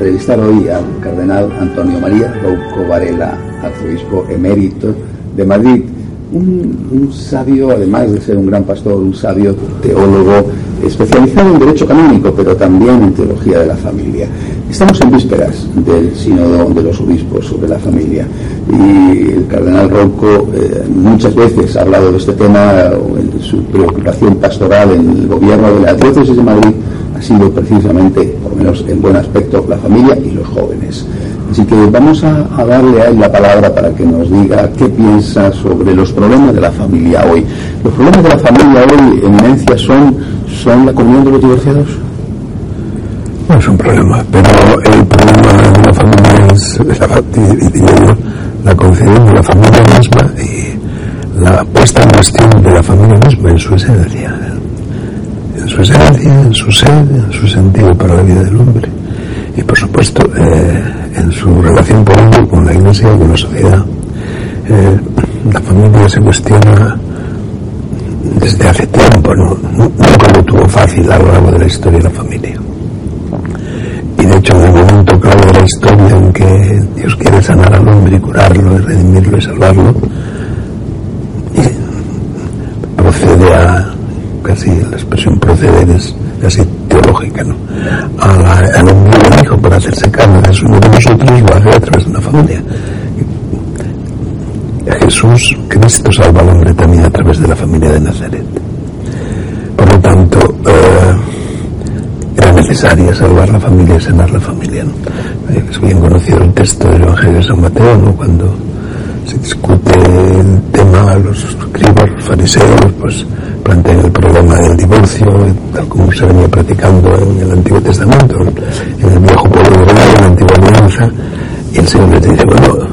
entrevistar hoy al cardenal Antonio María Rouco Varela, arzobispo emérito de Madrid, un, sabio, además de ser un gran pastor, un sabio teólogo especializado en derecho canónico, pero también en teología de la familia. Estamos en vísperas del sínodo de los obispos sobre la familia y el cardenal Rouco eh, muchas veces ha hablado de este tema, en su preocupación pastoral en el gobierno de la diócesis de Madrid ha sido precisamente, por lo menos en buen aspecto, la familia y los jóvenes. Así que vamos a, darle a él la palabra para que nos diga qué piensa sobre los problemas de la familia hoy. Los problemas de la familia hoy, eminencia, son, son la comunión de los divorciados. No es un problema, pero el problema de la familia es la, la concepción de la familia misma y la puesta en cuestión de la familia misma en su esencia, en su esencia, en su ser, en su sentido para la vida del hombre y por supuesto eh, en su relación política con la Iglesia y con la sociedad. Eh, la familia se cuestiona desde hace tiempo, ¿no? nunca lo tuvo fácil a lo largo de la historia de la familia. Y de hecho, en el momento clave de la historia en que Dios quiere sanar al hombre y curarlo y redimirlo y salvarlo, procede a, casi la expresión proceder es casi teológica, ¿no? al envío del Hijo para hacerse carne de uno de nosotros, lo hace a través de una familia. Jesús, Cristo salva al hombre también a través de la familia de Nazaret. Por lo tanto, eh, era necesaria salvar la familia y sanar la familia. Es bien conocido el texto del Evangelio de San Mateo, ¿no? cuando se discute el tema, los escribas, los fariseos, pues plantean el problema del divorcio, tal como se venía practicando en el Antiguo Testamento, en el viejo pueblo de en la Antigua Alianza, y el Señor les dice, bueno,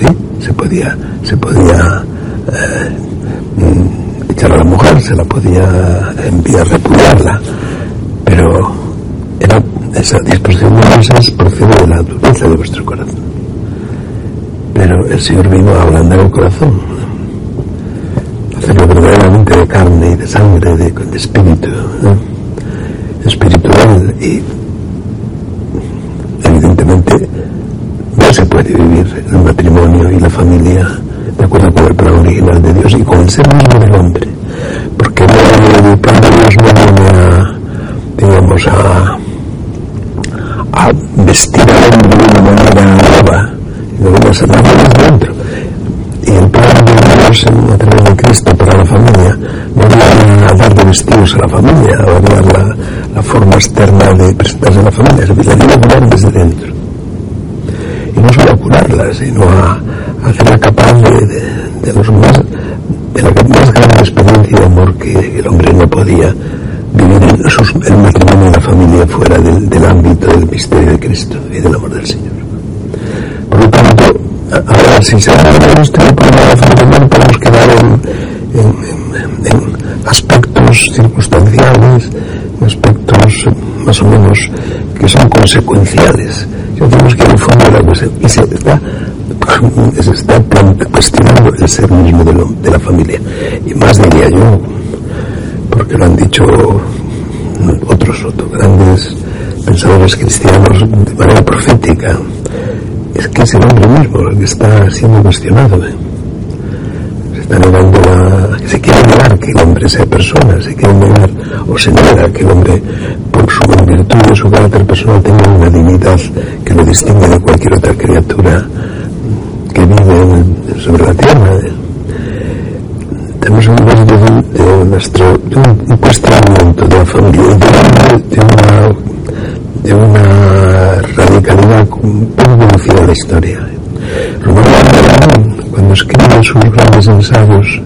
sí, se podía, se podía eh, mm, echar a la mujer, se la podía enviar, repudiarla, pero era esa disposición de Moisés procede de la dureza de vuestro corazón. Pero el Señor vino a ablandar el corazón, hacerlo verdaderamente de carne y de sangre, de, espíritu, espiritual y evidentemente no se puede vivir el matrimonio y la familia de acuerdo con el plan original de Dios y con el ser mismo del hombre, porque no, el plan de Dios no viene a, digamos, a, a vestir al hombre de una manera nueva, no viene de a la familia, a dar la, la, forma externa de presentarse a la familia, se viene a curar desde dentro. Y no solo a curarla, sino a, hacerla capaz de, de, los más, de la más grande experiencia de amor que el hombre no podía vivir en sus, el matrimonio y la familia fuera del, del ámbito del misterio de Cristo y del amor del Señor. Por lo tanto, Ahora, si se de este problema familiar, podemos quedar en, en, aspectos en aspectos más o menos que son consecuenciales. Yo tenemos que ir al fondo de la cuestión. Y se está, se está cuestionando el ser mismo de, de la familia. Y más diría yo, porque lo han dicho otros, otros grandes pensadores cristianos de manera profética es que es el hombre mismo el que está siendo cuestionado. Se está negando a... Se quiere negar que el hombre sea persona, se quiere negar o se niega que el hombre, por su virtud de su carácter personal, tenga una dignidad que lo distingue de cualquier otra criatura que vive sobre la tierra. Tenemos un de, de, nuestro, de un, cuestionamiento de la familia de una de una radicalidad poco conocida de la historia. Romano cuando escribe sus grandes ensayos,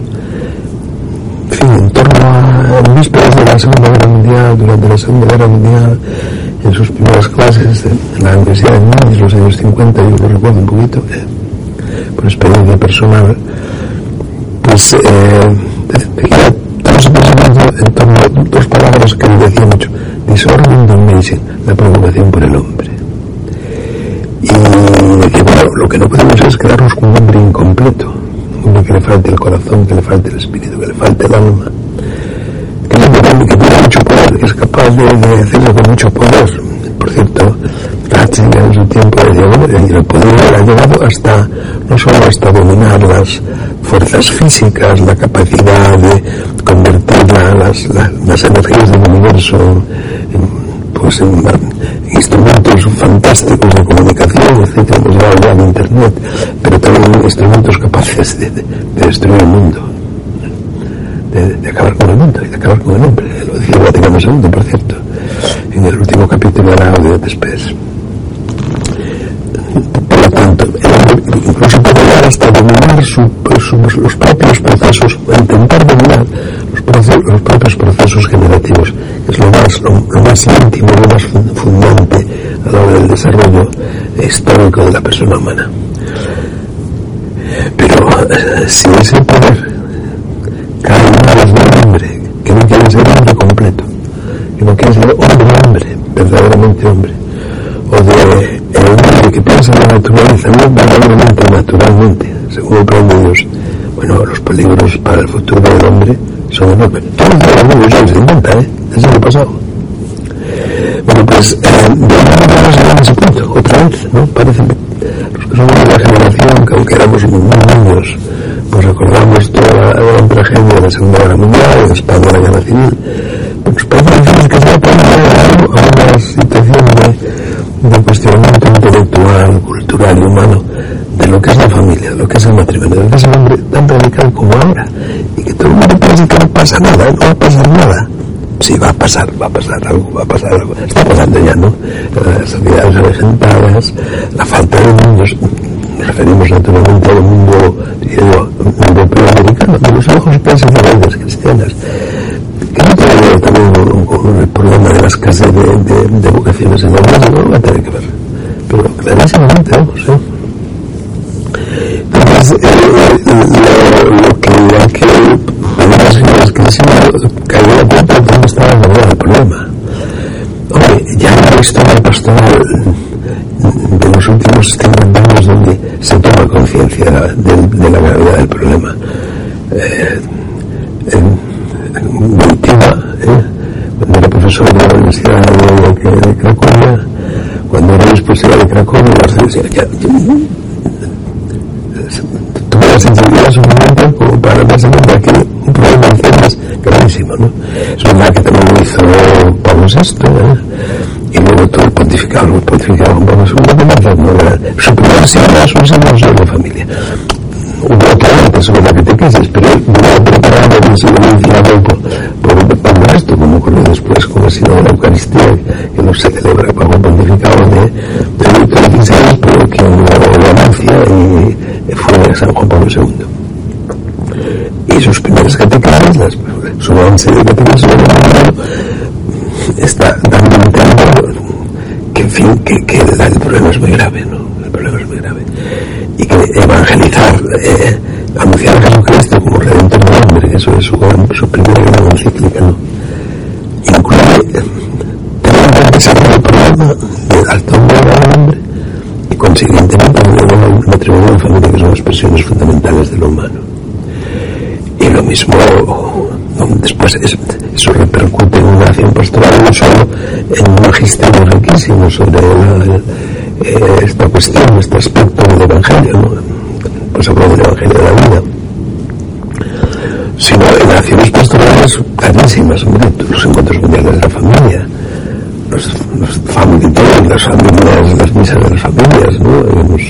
en en torno a vísperas de la Segunda Guerra Mundial, durante la Segunda Guerra Mundial, en sus primeras clases en la Universidad de Múnich, los años 50, yo lo recuerdo un poquito, eh, por experiencia personal, pues eh, estamos en torno a dos palabras que le decía mucho Disorder Domination, la preocupación por el hombre. Y que bueno, lo que no podemos es quedarnos con un hombre incompleto, que le falte el corazón, que le falte el espíritu, que le falte el alma, que que tiene mucho poder, es capaz de, de con mucho poder. Por cierto, Ratzinger en su tiempo el poder ha llegado hasta, no solo hasta dominar las fuerzas físicas, la capacidad de convertir las, las, energías del universo pues en, instrumentos fantásticos de comunicación, etcétera, nos dá o gran internet, pero tamén instrumentos capaces de, de, de destruir o mundo, de, de acabar con el mundo, de acabar con el hombre, lo decía el Vaticano II, por cierto, en el último capítulo de la Audio de Despés. Por lo tanto, incluso puede llegar hasta dominar los propios procesos, intentar dominar los, propios procesos generativos, que es lo más, lo, más íntimo, lo más fundante a la hora del desarrollo histórico de la persona humana. Pero eh, si ese poder cae en manos del hombre, que no quiere ser hombre completo, que no quiere ser hombre-hombre, verdaderamente hombre, o de hombre que piensa en la naturaleza, no verdaderamente naturalmente, según el plan de Dios. Bueno, los peligros para el futuro del hombre son enormes. Todo el mundo se inventa, ¿eh? Desde el pasado. Bueno, pues, eh, vamos a ese punto, otra vez, ¿no? Parece los que somos de la generación, que aunque éramos muy niños, pues recordamos toda la gran tragedia de la Segunda Guerra Mundial, en España la Guerra Civil, pues parece que se va a una situación de de intelectual, cultural y humano de lo que es la familia, de lo que es el matrimonio, de lo que es el hombre tan radical como ahora. Y que todo el mundo piensa que no pasa nada, no va a pasar nada. Sí, va a pasar, va a pasar algo, va a pasar algo. Está pasando ya, ¿no? Las sociedades avejentadas, la falta de niños, nos referimos naturalmente al mundo europeo americano, de los ojos piensan de cristianas que no tiene que ver también con, el problema de la escasez de, de, vocaciones en la iglesia, no va a tener que ver. Pero clarísimamente, vamos, ¿eh? Entonces, eh, lo, lo, que hay que pedir es que el Señor caiga la cuenta de dónde estaba el verdadero el problema. Hombre, ya en la historia pastoral de los últimos 50 años donde se toma conciencia de, de, la gravedad del problema. Eh, en, Wojtyła, ¿eh? cuando era profesor de la Universidad de, de, de Cracovia, cuando era responsable de Cracovia, tuve la sensibilidad suficiente como para darse cuenta que un problema de cenas gravísimo, ¿no? Es verdad que también lo hizo Pablo VI, ¿eh? y luego todo el pontificado, el pontificado con Pablo II, no era, su primera semana, su semana de la familia otra sobre la catequesis, pero no preparado no se lo iniciado por, por, por esto, como ocurrió después con el Sino de la Eucaristía, que no se celebra bajo el pontificado de, de Víctor XVI, pero que hubo ganancia y fue San Juan Pablo II. Y sus primeras catequesis, las, avance de catequesis, está dando a entender que, en fin, que, que el problema es muy grave, ¿no? El problema es muy grave y que evangelizar, eh, anunciar a Jesucristo como Redentor del hombre, eso es su, su primera gran encíclica, ¿no? Incluye tener que sacar el problema del alto hombre al hombre y consiguientemente el matrimonio y la familia que son expresiones fundamentales de lo humano. Y lo mismo, después eso repercute en una acción pastoral, no solo en un magisterio riquísimo sobre eh, esta cuestión, este aspecto del Evangelio, ¿no? pues hablo del Evangelio de la vida, sino en acciones pastorales carísimas, hombre, los encuentros mundiales de la familia, los, los las familias, las misas de las familias, ¿no? Hemos,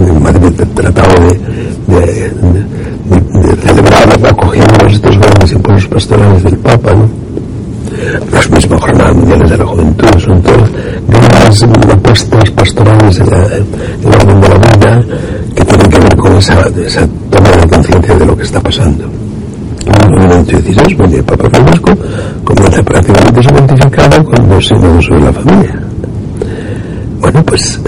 en Madrid tratado de, de celebrar acogiendo estos grandes impulsos pastorales del Papa, ¿no? las mismas jornadas mundiales de la juventud, son todas grandes apuestas pastorales en, la, el orden de la vida que tienen que ver con esa, esa toma de conciencia de lo que está pasando. En el 1916, bueno, el Papa Francisco comienza prácticamente su pontificado con dos sínodos sobre la familia. Bueno, pues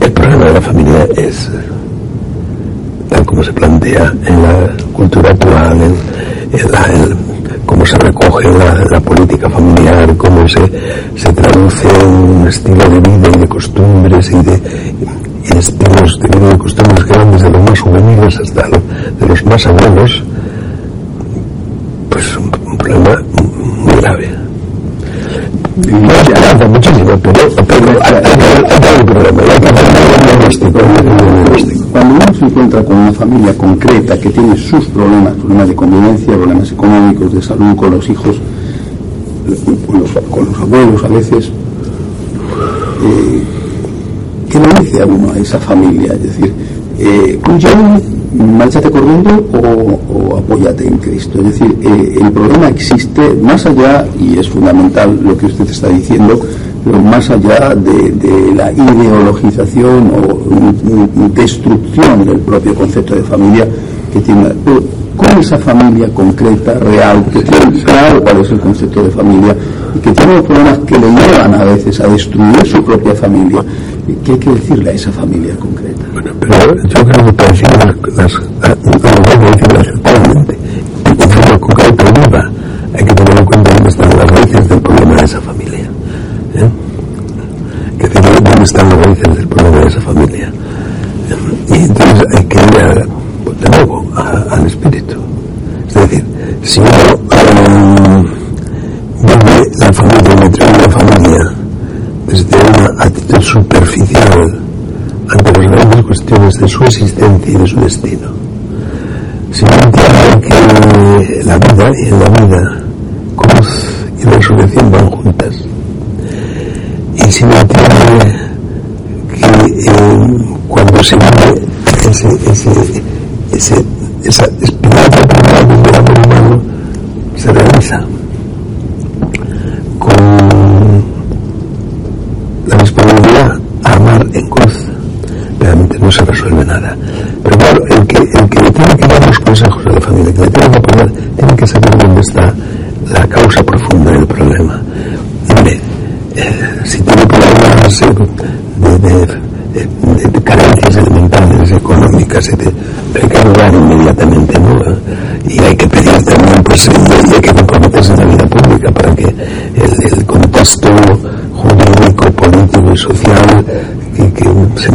el problema de la familia es tal como se plantea en la cultura actual, en, en la, en, cómo se recoge la, política familiar, cómo se, se, traduce un estilo de vida y de costumbres y de, estilos de vida y costumbres que van desde los más juveniles hasta lo, de los más abuelos, pues un, un problema muy grave. No esperanza muchísimo, pero, pero hay un problema, hay. Encuentra con una familia concreta que tiene sus problemas, problemas de convivencia, problemas económicos, de salud con los hijos, con los, con los abuelos a veces, eh, ¿qué le dice a uno a esa familia? Es decir, eh, márchate corriendo o, apóyate en Cristo. Es decir, eh, el problema existe más allá, y es fundamental lo que usted está diciendo, más allá de, la ideologización o destrucción del propio concepto de familia que tiene con esa familia concreta, real, que tiene claro cuál es el concepto de familia y que tiene problemas que le llevan a veces a destruir su propia familia. ¿Qué hay que decirle a esa familia concreta? Bueno, pero yo creo que decir las, las, las, de forma concreta viva, hay que tener en cuenta dónde están las raíces del problema de esa familia. ¿eh? Que decir dónde están las raíces del problema de esa familia. Y entonces hay que ir a, de nuevo al espíritu. Es decir, si uno um, vive la familia, me trae la familia desde una actitud superficial ante las grandes cuestiones de su existencia y de su destino, si no entiende que la vida y la vida cruz y resurrección van juntas, y si no entiende que eh, cuando se ese ese, esa espiral de del amor humano se realiza con la disponibilidad a amar en cruz, realmente no se resuelve nada. Pero claro, el que, el que le tiene que dar los consejos a la familia, que le tiene que apoyar, tiene que saber dónde está la causa profunda del problema. Hombre, eh, si tiene problemas de, de de, carencias elementales, económicas, etc. hay que ayudar inmediatamente, ¿no? Y hay que pedir también, pues, y hay que comprometerse en la vida pública para que el, contexto jurídico, político y social que, se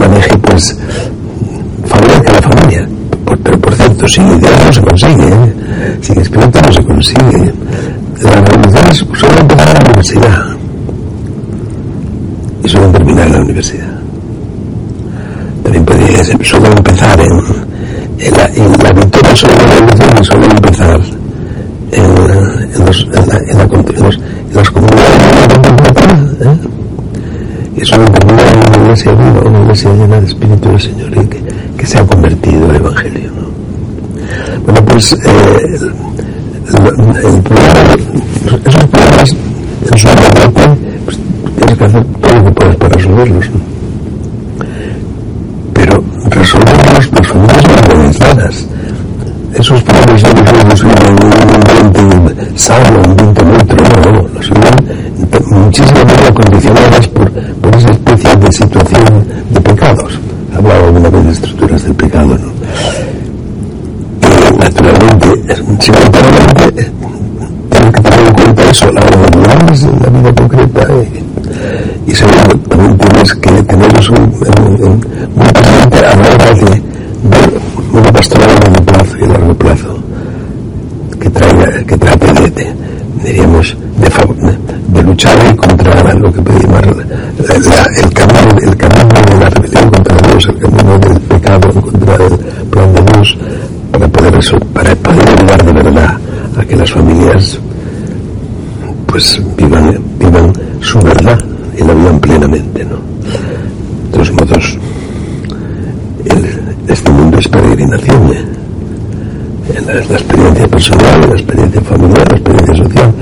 a la familia. pero por cierto, sin ideas no se consigue, ¿eh? sin espíritu no se consigue. Las revoluciones suelen empezar en la universidad y suelen terminar en la universidad también podría solo empezar en, en, la, en la victoria sobre la revolución solo empezar en, en, los, en, la, en, la, en, los, en las comunidades ¿eh? y solo termina en iglesia viva, una iglesia llena de espíritu del Señor y que, que se ha convertido al Evangelio. ¿no? Bueno, pues eh, el, el problema, esos problemas en su parte, pues tienes que hacer todo lo que puedes para resolverlos. ¿no? resolverlos por familias organizadas. Esos problemas no los en un ambiente sano, un ambiente neutro, no, no, resuelven muchísimas veces condicionadas por, por esa especie de situación de pecados. Hablaba alguna vez de estructuras del pecado, ¿no? Y naturalmente, simultáneamente, tengo que tener en cuenta eso la hora de la vida concreta. Eh, y segundo, también tienes que tener eso muy presente a la hora de ver una pastoral a largo plazo y a largo plazo que, traiga, que trate de, diríamos, de, de, luchar contra lo que llamar el, camino, el camino de la rebelión contra Dios, el camino del pecado contra el plan de Dios, para poder, para poder ayudar de verdad a que las familias pues vivan, vivan su verdad y la vivan plenamente, ¿no? De todos modos, este mundo es peregrinación, ¿eh? La, la, experiencia personal, la experiencia familiar, la experiencia social.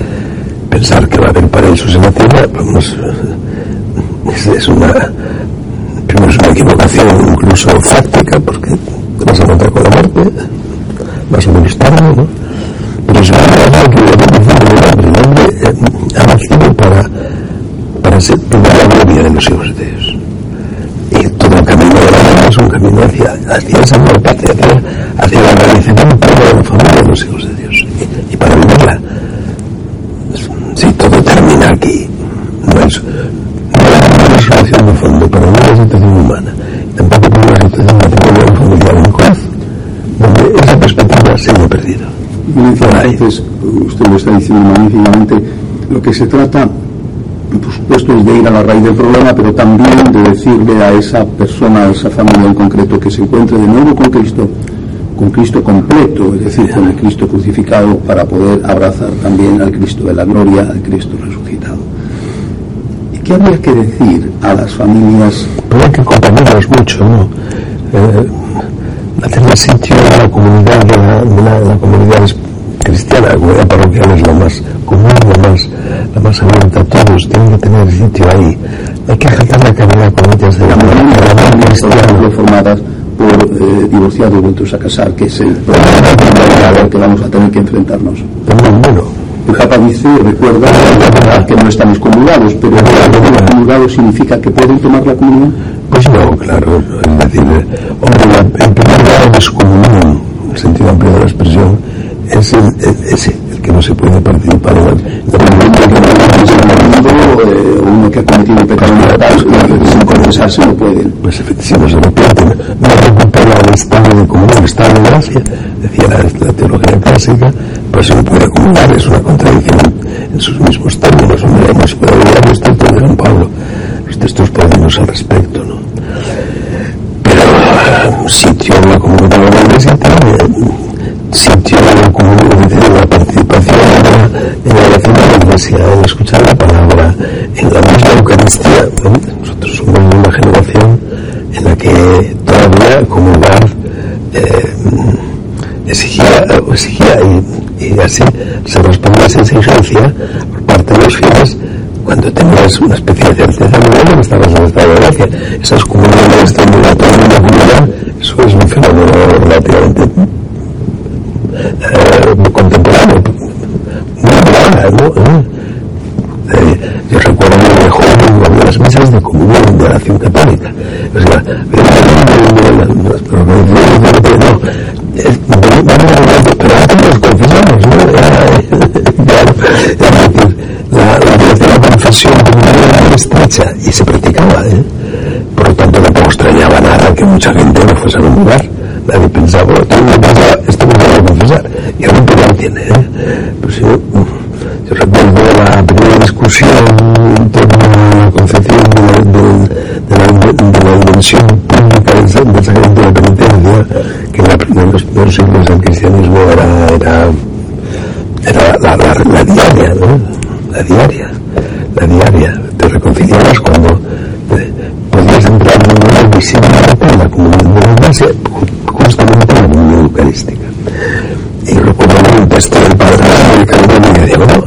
Pensar que va a haber paraísos en la tierra, vamos, es, una, primero es una equivocación incluso fáctica, porque vas a encontrar con la muerte, más o menos tarde, ¿no? Pero es verdad que el hombre eh, ha nacido para para ser la gloria de los hijos de Dios. Y todo el camino de la vida es un camino hacia, hacia esa patria, hacia, hacia la agradecimiento de la familia de los hijos de Dios. Y, y para vivirla, si todo termina aquí, no es, no hay una solución de fondo para una situación humana, tampoco para una situación matrimonial familiar en cruz, donde esa perspectiva se haya perdido. Y entonces, usted lo está diciendo magníficamente, lo que se trata, por supuesto, es de ir a la raíz del problema, pero también de decirle a esa persona, a esa familia en concreto, que se encuentre de nuevo con Cristo, con Cristo completo, es decir, con el Cristo crucificado, para poder abrazar también al Cristo de la gloria, al Cristo resucitado. ¿Y qué habría que decir a las familias? Pero que acompañarlos mucho, ¿no? Eh, hacer sitio a la comunidad de la, la, comunidad cristiana, la comunidad parroquial es la más común, la más, la más abierta a todos, tienen que tener sitio ahí. Hay que jaltar la caridad con ellas de la comunidad cristiana. formadas por eh, divorciados vueltos a casar, que es el problema que vamos a tener que enfrentarnos. bueno. El Papa dice, recuerda que no están excomulgados, pero excomulgados significa que pueden tomar la comunión. Pues no, claro, es decir, hombre, en primer lugar, descomunión, en sentido amplio de la expresión, es el, ese, el que no se puede participar en la, eh, uno que ha cometido un pecado mortal sin confesarse no puede. Pues efectivamente, no se arrepiente, no recupera el estado de comunión, el estado de gracia, decía la, la teología clásica, pues se no puede acumular, es una contradicción en sus mismos términos, se puede olvidar los textos de San Pablo, los textos perdidos al respecto, ¿no? Pero sitio en la comunidad de la iglesia también sintió como la participación en la oración de escuchar la palabra, en la misma Eucaristía. Nosotros somos una generación en la que todavía como hogar eh, exigía, exigía y, así se respondía a esa exigencia por parte de los fieles cuando tenías una especie de certeza moral estabas en estado de gracia. Esas comunidades de la comunidad, eso es un fenómeno relativamente eh, contemporáneo, muy moderna, ¿no? ¿Eh? Eh, yo recuerdo muy de joven había las mesas de comunión de oración católica. O sea, pero antes nos confesamos, ¿no? Claro, la, la, la confesión era estrecha y se practicaba, ¿eh? Por lo tanto, tampoco extrañaba nada que mucha gente no fuese a lugar. Nadie pensaba, esto se va a confesar. Y ahora un tiene, ¿eh? Pues yo, yo recuerdo la primera discusión en torno a la concepción de de, la, de la dimensión pública del, sacramento de la penitencia, que en, la, en los primeros siglos cristianismo era, era, la, la diaria, ¿no? La diaria, la diaria. Te reconciliabas cuando eh, podías entrar en una visión de la comunión de la iglesia, justamente en la comunión eucarística. Y recuerdo un texto del padre de y decía, bueno,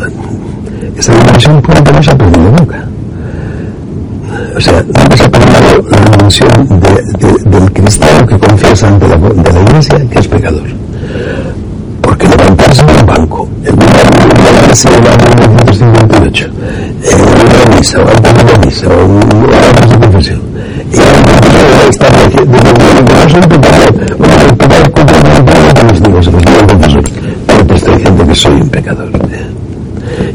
esa dimensión pública no se ha perdido nunca. O sea, nunca se ha perdido la dimensión de, del cristiano que confiesa ante la, de la que es pecador. Porque levantarse en un banco, en una iglesia del año 1958, en una misa, o antes de misa, o una de confesión, y de que no soy pecador, bueno, el pecado completamente que les digo, se los digo al confesor, pero te estoy diciendo que soy pecador.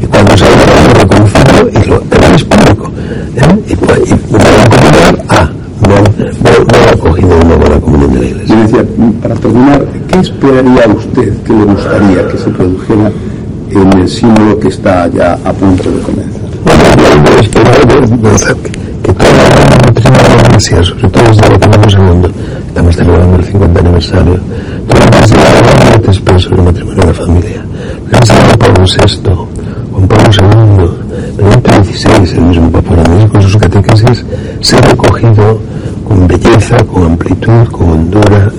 Y cuando se lo reconocido y lo es público, ¿eh? y, y, y la comunidad, ah, no, no, no ha cogido una buena comunión de la iglesia. Yo decía, para terminar, ¿qué esperaría usted que le gustaría que se produjera en el símbolo que está ya a punto de comenzar? Bueno, espero que, que toda la doctrina de la Iglesia, sobre todo desde que estamos hablando, estamos celebrando el 50 aniversario, toda la Iglesia realmente expreso en el matrimonio de la familia. La Iglesia de Pablo VI, Juan Pablo II, Benedicto XVI, el mismo Papa Francisco con sus catequesis, se ha recogido con belleza, con amplitud, con hondura,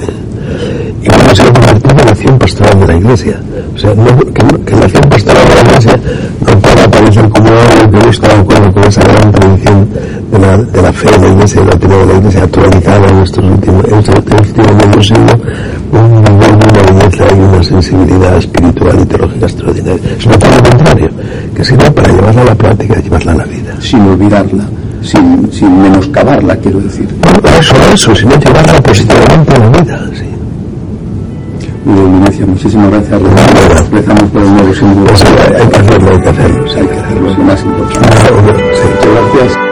y cómo se ha convertido en la acción pastoral de la Iglesia. O sea, no, que, que, la acción pastoral de la Iglesia no puede aparecer como algo que no está de acuerdo con esa gran tradición de la, de la fe de la Iglesia y la doctrina de la Iglesia actualizada en estos últimos, en este último medio siglo, un nivel de una belleza y una sensibilidad espiritual y teológica extraordinaria. Sino todo lo contrario, que sirve para llevarla a la práctica llevarla a la vida. Sin olvidarla sin, sin menoscabarla, quiero decir. No, eso, eso, sino llevarla positivamente a la vida, sí. Muy muchísimas gracias. Empezamos por el nuevo símbolo. Pues hay que hacerlo, hay que hacerlo. hay que hacerlo, es más importante. Muchas gracias.